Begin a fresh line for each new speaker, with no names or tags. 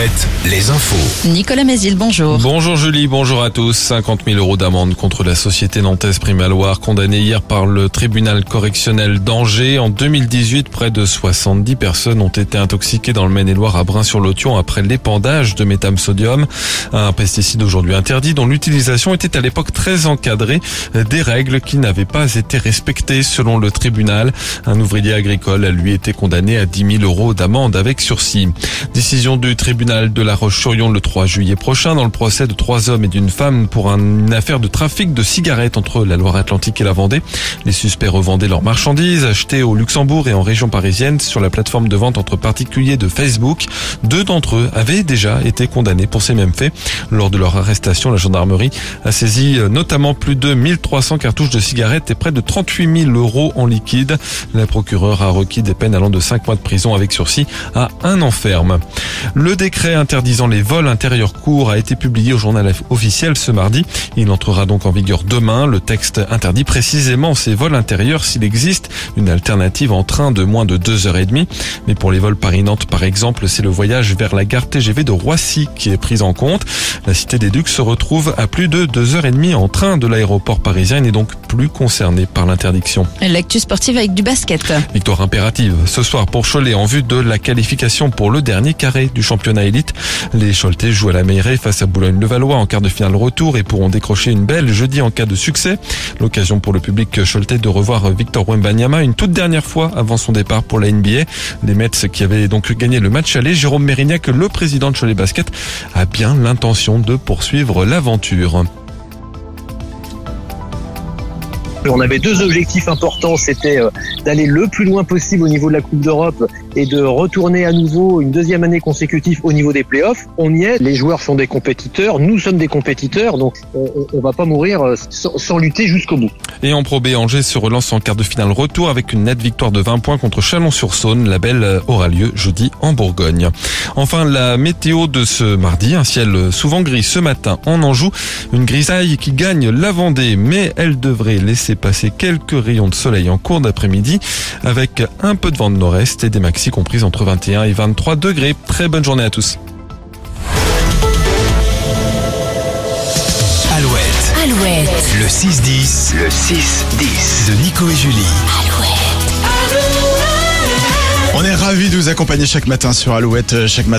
Alouette, les infos.
Nicolas Mézil, bonjour.
Bonjour Julie, bonjour à tous. 50 000 euros d'amende contre la société nantaise Primaloire, condamnée hier par le tribunal correctionnel d'Angers. En 2018, près de 70 personnes ont été intoxiquées dans le Maine-et-Loire à Brin-sur-Lotion après l'épandage de métam-sodium, un pesticide aujourd'hui interdit dont l'utilisation était à l'époque très encadrée, des règles qui n'avaient pas été respectées selon le tribunal. Un ouvrier agricole a lui été condamné à 10 000 euros d'amende avec sursis. Décision du tribunal de La Roche-sur-Yon le 3 juillet prochain dans le procès de trois hommes et d'une femme pour une affaire de trafic de cigarettes entre la Loire-Atlantique et la Vendée. Les suspects revendaient leurs marchandises achetées au Luxembourg et en région parisienne sur la plateforme de vente entre particuliers de Facebook. Deux d'entre eux avaient déjà été condamnés pour ces mêmes faits. Lors de leur arrestation, la gendarmerie a saisi notamment plus de 1300 cartouches de cigarettes et près de 38 000 euros en liquide. La procureure a requis des peines allant de 5 mois de prison avec sursis à un an ferme. Le décret interdisant les vols intérieurs courts a été publié au journal officiel ce mardi. Il entrera donc en vigueur demain. Le texte interdit précisément ces vols intérieurs s'il existe une alternative en train de moins de 2 heures et demie. Mais pour les vols Paris-Nantes par exemple, c'est le voyage vers la gare TGV de Roissy qui est pris en compte. La cité des Ducs se retrouve à plus de 2 heures et demie en train de l'aéroport parisien et n'est donc plus concernée par l'interdiction.
L'actu sportive avec du basket.
Victoire impérative ce soir pour Cholet en vue de la qualification pour le dernier carré du championnat élite. Les Choletais jouent à la Meilleray face à Boulogne-le-Valois en quart de finale retour et pourront décrocher une belle jeudi en cas de succès. L'occasion pour le public choletais de revoir Victor Wembanyama une toute dernière fois avant son départ pour la NBA. Les Mets qui avaient donc gagné le match aller, Jérôme Mérignac, le président de Cholet Basket, a bien l'intention de poursuivre l'aventure.
On avait deux objectifs importants, c'était euh, d'aller le plus loin possible au niveau de la Coupe d'Europe et de retourner à nouveau une deuxième année consécutive au niveau des playoffs. On y est, les joueurs sont des compétiteurs, nous sommes des compétiteurs, donc on, on va pas mourir euh, sans, sans lutter jusqu'au bout.
Et en Pro B, Angers se relance en quart de finale retour avec une nette victoire de 20 points contre Chalon-sur-Saône. La belle euh, aura lieu jeudi en Bourgogne. Enfin, la météo de ce mardi, un ciel souvent gris ce matin en Anjou, une grisaille qui gagne la Vendée, mais elle devrait laisser passer quelques rayons de soleil en cours d'après-midi avec un peu de vent de nord-est et des maxi comprises entre 21 et 23 degrés. Très bonne journée à tous.
Alouette,
Alouette.
le 6-10, le 6-10 de Nico et Julie.
On est ravis de vous accompagner chaque matin sur Alouette, chaque matin.